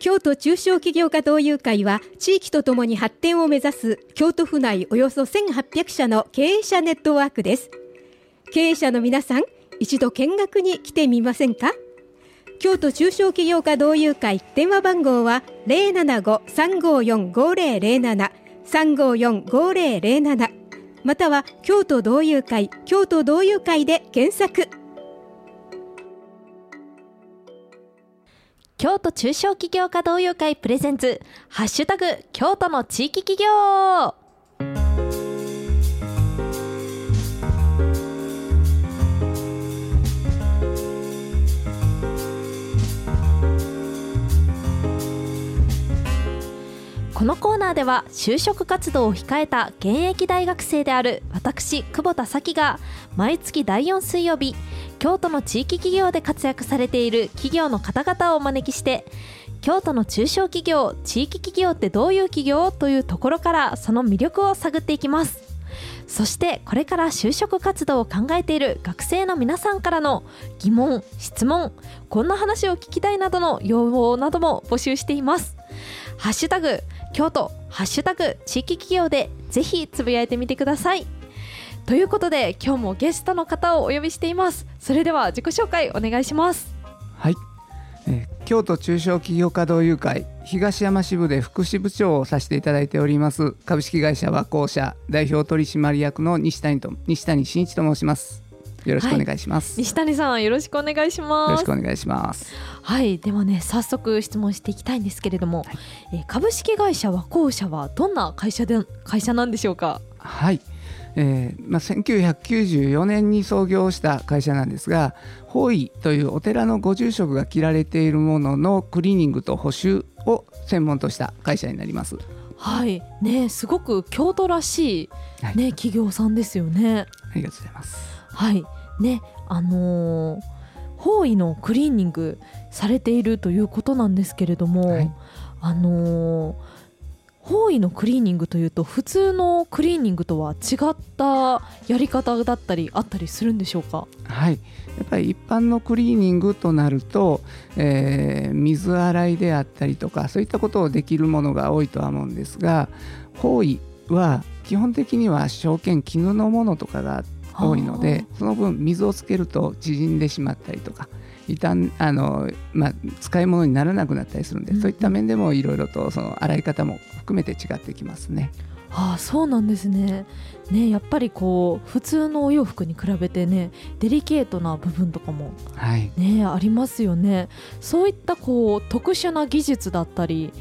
京都中小企業家同友会は地域とともに発展を目指す京都府内およそ1800社の経営者ネットワークです。経営者の皆さん一度見学に来てみませんか？京都中小企業家同友会電話番号は075-354-5007 354-5007または京都同友会京都同友会で検索。京都中小企業家同友会プレゼンツハッシュタグ京都の地域企業。このコーナーでは就職活動を控えた現役大学生である私久保田咲が毎月第4水曜日京都の地域企業で活躍されている企業の方々をお招きして京都の中小企業地域企業ってどういう企業というところからその魅力を探っていきます。そしてこれから就職活動を考えている学生の皆さんからの疑問質問こんな話を聞きたいなどの要望なども募集しています。ハッシュタグ京都ハッシュタグ地域企業でぜひつぶやいてみてください。ということで今日もゲストの方をお呼びしています。それでは自己紹介お願いします。はい、えー京都中小企業家同友会東山支部で副支部長をさせていただいております株式会社和光社代表取締役の西谷と西谷真一と申します。よろしくお願いします、西谷さんよろしくお願いしよろますしくお願いします。はい。ではね早速質問していきたいんですけれども、はい。えー株式会社和光社はどんな会社で会社なんでしょうか？はい、えーまあ、1994年に創業した会社なんですが法医というお寺のご住職が着られているもののクリーニングと補修を専門とした会社になります。はい。ねすごく京都らしいはい、ね企業さんですよね。ありがとうございます。はい。ねあのー方位のクリーニングされているということなんですけれども、はい。あのー方位のクリーニングというと普通のクリーニングとは違ったやり方だったりあったりするんでしょうか？はい、やっぱり一般のクリーニングとなると、えー水洗いであったりとかそういったことをできるものが多いとは思うんですが方位は基本的には証券絹のものとかが多いのでその分水をつけると縮んでしまったりとか傷んあの、まあ、使い物にならなくなったりするんで、うん。そういった面でもいろいろとその洗い方も含めて違ってきますね。ああそうなんですね。ねやっぱりこう普通のお洋服に比べてねデリケートな部分とかもはい、ねありますよね。そういったこう特殊な技術だったり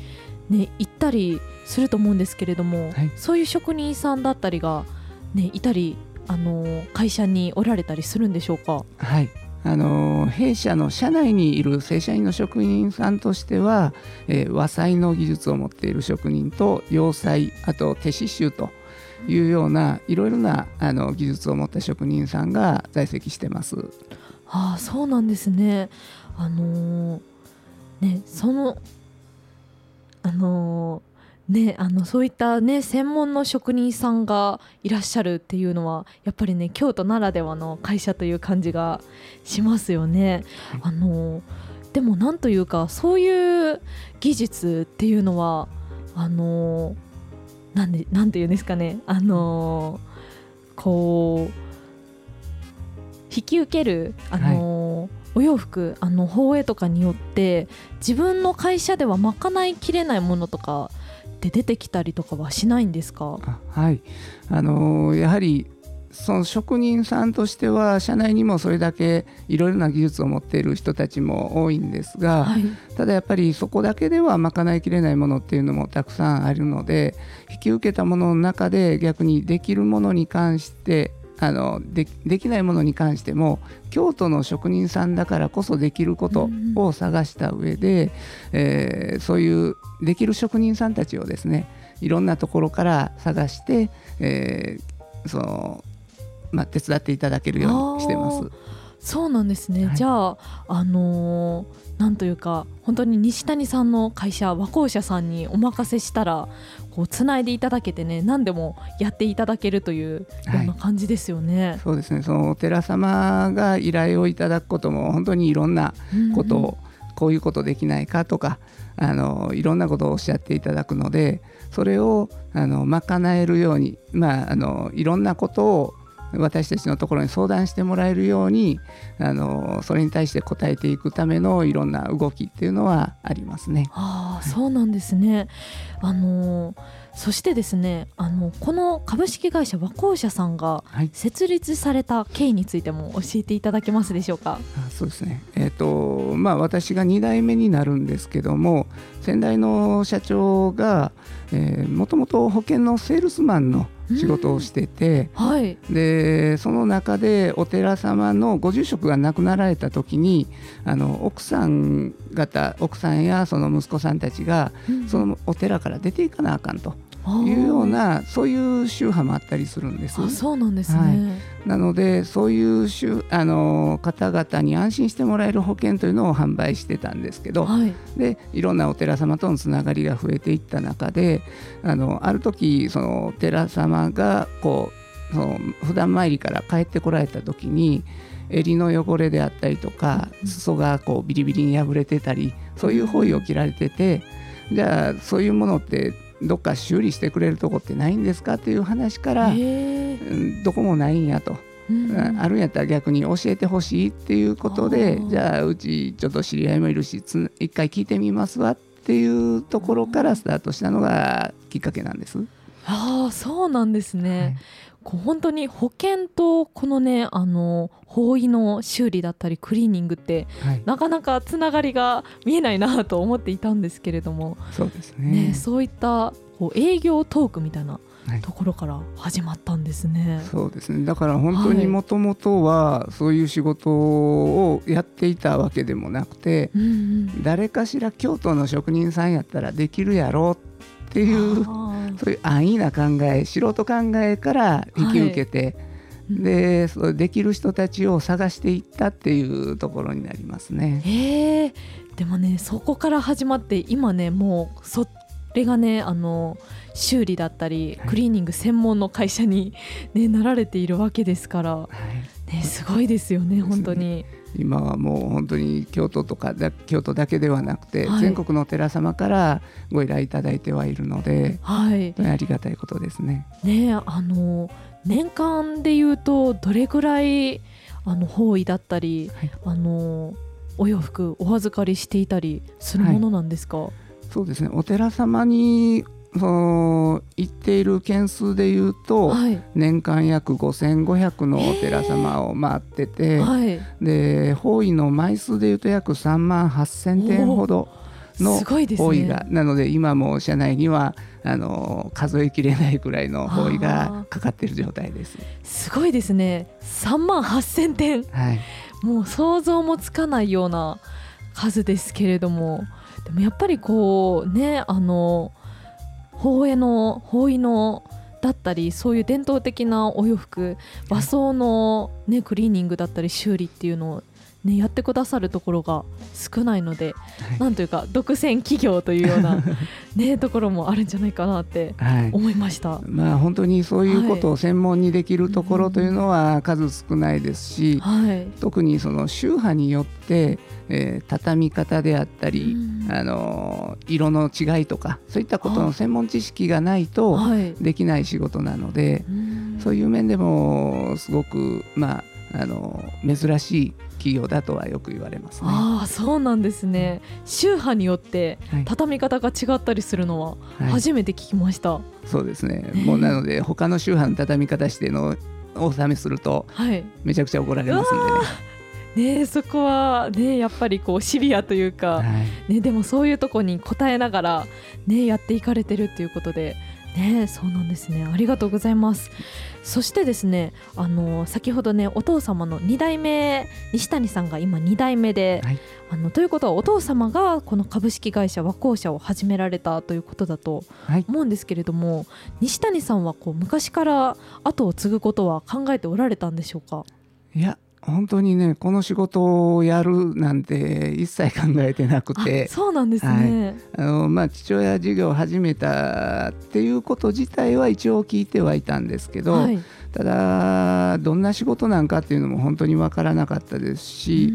ね行ったりすると思うんですけれども、はい。そういう職人さんだったりがねいたりあの会社におられたりするんでしょうか？はいあの弊社の社内にいる正社員の職人さんとしては、えー和裁の技術を持っている職人と洋裁あと手刺繍というようないろいろなあの技術を持った職人さんが在籍してます。ああそうなんですねあのーねそのあのーねあのそういったね専門の職人さんがいらっしゃるっていうのはやっぱりね京都ならではの会社という感じがしますよね。あのーでもなんというかそういう技術っていうのはあのーなんでなんていうんですかね。あのーこう引き受けるあのーお洋服あの放映とかによって自分の会社では賄いきれないものとかって出てきたりとかはしないんですか？あはい。あのやはりその職人さんとしては社内にもそれだけいろいろな技術を持っている人たちも多いんですが、はい。ただやっぱりそこだけでは賄いきれないものっていうのもたくさんあるので引き受けたものの中で逆にできるものに関してあのでできないものに関しても京都の職人さんだからこそできることを探した上で、えーそういうできる職人さんたちをですねいろんなところから探して、えーそのまあ、手伝っていただけるようにしてます。そうなんですね、はい。じゃああのーなんというか本当に西谷さんの会社和光社さんにお任せしたらこうつないでいただけてね何でもやっていただけるというような感じですよね。そうですね。そのお寺様が依頼をいただくことも本当にいろんなことをこういうことできないかとかあのいろんなことをおっしゃっていただくのでそれをあの賄えるように、まあ、あのいろんなことを私たちのところに相談してもらえるようにあのそれに対して答えていくためのいろんな動きっていうのはありますね。ああ、そうなんですね。あのそしてですねあのこの株式会社和光社さんが設立された経緯についても教えていただけますでしょうか？あそうですね、えーとまあ、私が2代目になるんですけども先代の社長がもともと保険のセールスマンの仕事をしてて、はい、でその中でお寺様のご住職が亡くなられた時にあの奥さん方奥さんやその息子さんたちが、そのお寺から出ていかなあかんと。いうようなそういう宗派もあったりするんです。あそうなんですね、はい、なのでそういうあの方々に安心してもらえる保険というのを販売してたんですけど、はい、でいろんなお寺様とのつながりが増えていった中であのある時そのお寺様がこうその普段参りから帰ってこられた時に襟の汚れであったりとか裾がこうビリビリに破れてたりそういう方位を着られててじゃあそういうものってどっか修理してくれるとこってないんですかっていう話からどこもないんやと。うん、あるんやったら逆に教えてほしいっていうことでじゃあうちちょっと知り合いもいるし一回聞いてみますわっていうところからスタートしたのがきっかけなんです。ああそうなんですね、はい。こう本当に保険とこのねあの法医の修理だったりクリーニングって、はい、なかなかつながりが見えないなと思っていたんですけれども。そうですね、ね、そういったこう営業トークみたいなところから始まったんですね、はい、そうですね。だから本当にもともとはそういう仕事をやっていたわけでもなくて、うんうん、誰かしら京都の職人さんやったらできるやろうっていうそういう安易な考え素人考えから引き受けて、はい、でそうできる人たちを探していったっていうところになりますね。えでもねそこから始まって今ねもうそれがねあの修理だったりクリーニング専門の会社に、ね、なられているわけですから、はい、ね、すごいですよね。本当に。今はもう本当に京都とか京都だけではなくて、はい、全国のお寺様からご依頼いただいてはいるので、はい、ありがたいことですね。ねあの年間でいうとどれぐらいあの方位だったり、はい、あのお洋服お預かりしていたりするものなんですか、はい、そうですね。お寺様にその行っている件数でいうと、はい、年間約5500のお寺様を回ってて、はい、で方位の枚数でいうと約3万8000点ほどの方位が、ね、なので今も社内にはあの数えきれないくらいの方位がかかっている状態です。すごいですね。3万8000点、はい、もう想像もつかないような数ですけれどもでもやっぱりこうねあの法営の法衣のだったりそういう伝統的なお洋服和装の、ね、クリーニングだったり修理っていうのをね、やってくださるところが少ないので、はい、なんというか独占企業というような、ね、ところもあるんじゃないかなって思いました、はい、まあ、本当にそういうことを専門にできるところというのは数少ないですし、はい、特にその宗派によって、えー、畳み方であったり、あの色の違いとかそういったことの専門知識がないとできない仕事なので、そういう面でもすごくまああの珍しい企業だとはよく言われます、ね、ああそうなんですね。宗派によって畳み方が違ったりするのは初めて聞きました、はい、そうですね。もうなので 他の宗派の畳み方してのお納めするとめちゃくちゃ怒られますんでね、ね、そこは、ね、やっぱりこうシビアというか、はい、ね、でもそういうとこに応えながら、ね、やっていかれてるっていうことでねそうなんですね。ありがとうございます。そしてですねあの先ほどねお父様の2代目西谷さんが今2代目で、はい、あのということはお父様がこの株式会社和光社を始められたということだと思うんですけれども、はい、西谷さんはこう昔から後を継ぐことは考えておられたんでしょうか？いや本当にねこの仕事をやるなんて一切考えてなくて。そうなんですね、はい、あのまあ、父親事業を始めたっていうこと自体は一応聞いてはいたんですけど、はい、ただどんな仕事なんかっていうのも本当に分からなかったですし、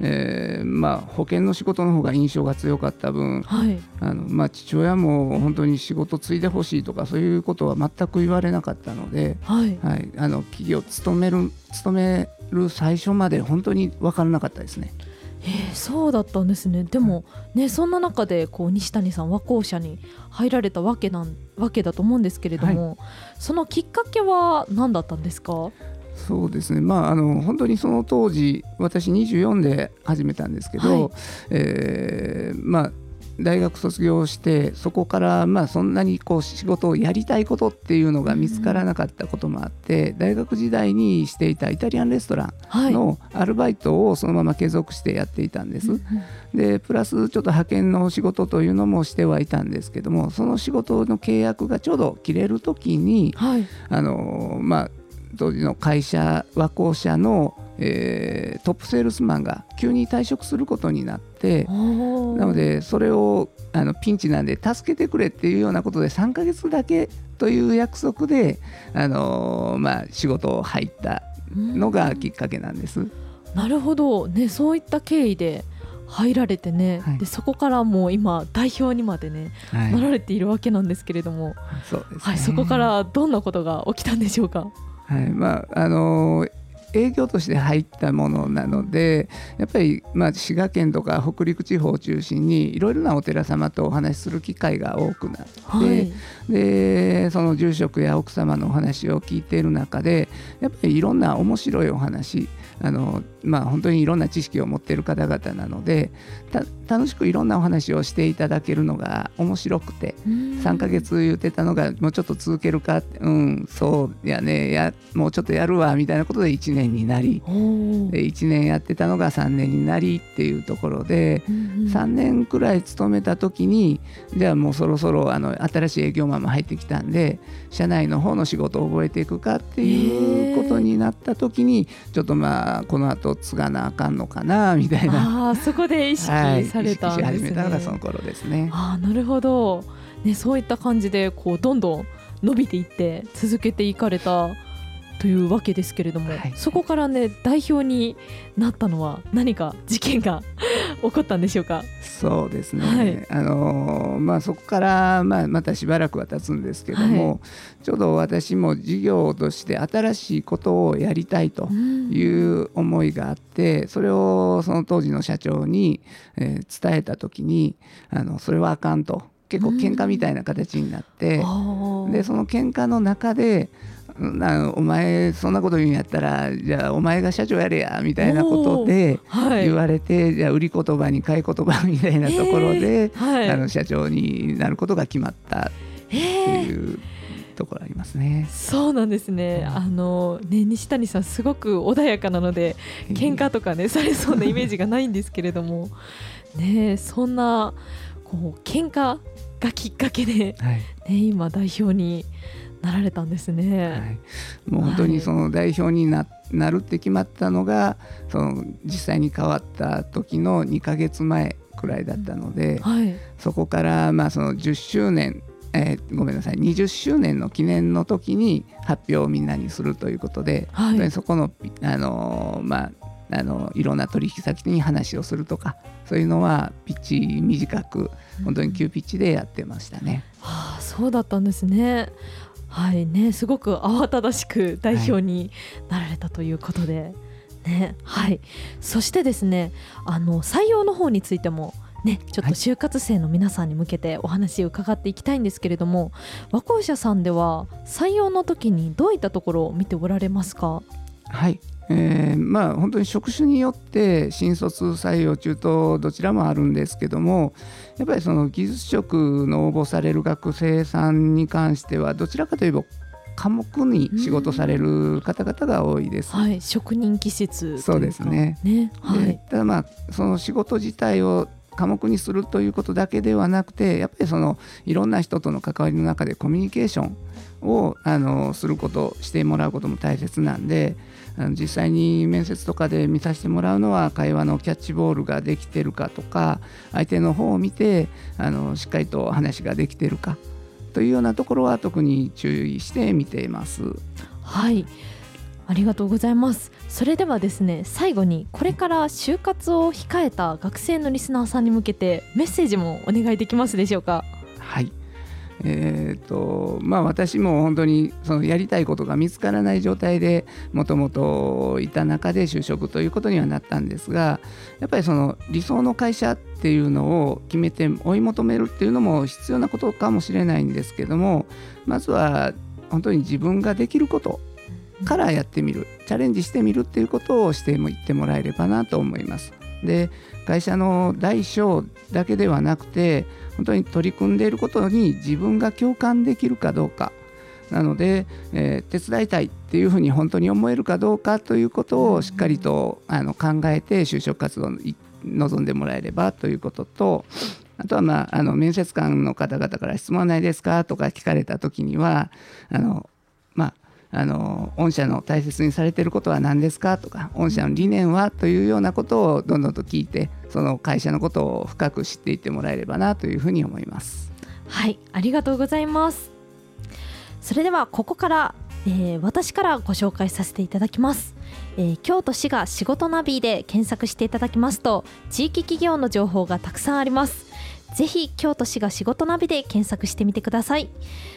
えー、まあ、保険の仕事の方が印象が強かった分、はい、あのまあ、父親も本当に仕事継いでほしいとかそういうことは全く言われなかったので、はい。あの企業勤める勤める最初まで本当に分からなかったですね。えー、そうだったんですね。でもねそんな中でこう西谷さん和光社に入られたわけなんわけだと思うんですけれども、はい、そのきっかけは何だったんですか？そうですね、まあ、あの本当にその当時私24で始めたんですけど、はい、えー、まあ、大学卒業してそこからまあそんなにこう仕事をやりたいことっていうのが見つからなかったこともあって、大学時代にしていたイタリアンレストランのアルバイトをそのまま継続してやっていたんです。でプラスちょっと派遣の仕事というのもしてはいたんですけどもその仕事の契約がちょうど切れる時に、はい、あのまあ当時の会社和光社のえー、トップセールスマンが急に退職することになってなのでそれをあのピンチなんで助けてくれっていうようなことで3ヶ月だけという約束で、あのー、まあ、仕事を入ったのがきっかけなんです。なるほど、ね、そういった経緯で入られてね、はい、でそこからもう今代表にまでね、はい、なられているわけなんですけれども、そうです、ね、はい、そこからどんなことが起きたんでしょうか？はい。まああのー営業として入ったものなのでやっぱりまあ滋賀県とか北陸地方を中心にいろいろなお寺様とお話しする機会が多くなって、はい、でその住職や奥様のお話を聞いている中でやっぱりいろんな面白いお話あのまあ、本当にいろんな知識を持っている方々なので楽しくいろんなお話をしていただけるのが面白くて3ヶ月言ってたのがもうちょっと続けるかうんそうやねやもうちょっとやるわみたいなことで1年になりで1年やってたのが3年になりっていうところで3年くらい勤めた時にじゃあもうそろそろあの新しい営業マンも入ってきたんで社内の方の仕事を覚えていくかっていうことになった時にちょっとまあこの後継がなあかんのかなみたいな。あそこで意識されたんですね、はい、始めたのがその頃ですね。あなるほど、ね、そういった感じでこうどんどん伸びていって続けていかれたというわけですけれども、はい、そこからね代表になったのは何か事件が 起こったんでしょうか？そうですね、はい、あのまあ、そこから、まあ、またしばらくは経つんですけども、はい、ちょうど私も事業として新しいことをやりたいという思いがあって、うん、それをその当時の社長に、えー、伝えた時にあのそれはあかんと。結構喧嘩みたいな形になって、うん、でその喧嘩の中でなお前そんなこと言うんやったらじゃあお前が社長やれやみたいなことで言われて、はい、じゃあ売り言葉に買い言葉みたいなところで、はい、あの社長になることが決まったっていう。ところありますね。そうなんですね。あのね西谷さんすごく穏やかなので喧嘩とかねされそうなイメージがないんですけれども、ねそんなこう喧嘩がきっかけで、はい、ね今代表になられたんですね、はい、もう本当にその代表にな,、なるって決まったのがその実際に変わった時の2か月前くらいだったので、はい、そこからまあその10周年えー、ごめんなさい20周年の記念の時に発表をみんなにするということで、はい、そこの、あのー、まあ、あのいろんな取引先に話をするとかそういうのはピッチ短く本当に急ピッチでやってましたね。うん、はあ、そうだったんですね。はいねすごく慌ただしく代表になられたということで、はい、ねはい、そしてですねあの採用の方についてもね、ちょっと就活生の皆さんに向けてお話を伺っていきたいんですけれども和光社さんでは採用の時にどういったところを見ておられますか？はいえー、まあ本当に職種によって新卒採用中途どちらもあるんですけどもやっぱりその技術職の応募される学生さんに関してはどちらかといえば科目に仕事される方々が多いです。はい、職人気質そうですね。ねはい、ただまあその仕事自体を科目にするということだけではなくてやっぱりそのいろんな人との関わりの中でコミュニケーションをあのすることしてもらうことも大切なんで実際に面接とかで見させてもらうのは会話のキャッチボールができてるかとか相手の方を見てあのしっかりと話ができてるかというようなところは特に注意して見ています。はい。ありがとうございます。それではですね最後にこれから就活を控えた学生のリスナーさんに向けてメッセージもお願いできますでしょうか？はいえーとまあ、私も本当にそのやりたいことが見つからない状態でもともといた中で就職ということにはなったんですがやっぱりその理想の会社っていうのを決めて追い求めるっていうのも必要なことかもしれないんですけどもまずは本当に自分ができることからやってみるチャレンジしてみるっていうことをしてもいってもらえればなと思います。で会社の大小だけではなくて本当に取り組んでいることに自分が共感できるかどうか。なので、えー、手伝いたいっていうふうに本当に思えるかどうかということをしっかりとあの考えて就職活動に臨んでもらえればということとあとは、まあ、あの面接官の方々から質問はないですかとか聞かれた時にはあの、あ、の御社の大切にされていることは何ですか？とか御社の理念はというようなことをどんどんと聞いてその会社のことを深く知っていってもらえればなというふうに思います。はいありがとうございます。それではここから、えー、私からご紹介させていただきます。えー、京都市が仕事ナビで検索していただきますと地域企業の情報がたくさんあります。ぜひ京都市が仕事ナビで検索してみてください。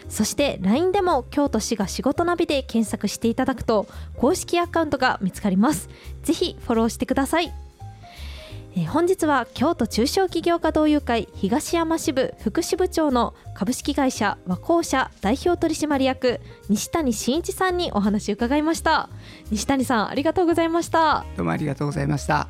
そして LINE でも京都市が仕事ナビで検索していただくと公式アカウントが見つかります。ぜひフォローしてください。え本日は京都中小企業家同友会東山支部副支部長の株式会社和光社代表取締役西谷真一さんにお話を伺いました。西谷さんありがとうございました。どうもありがとうございました。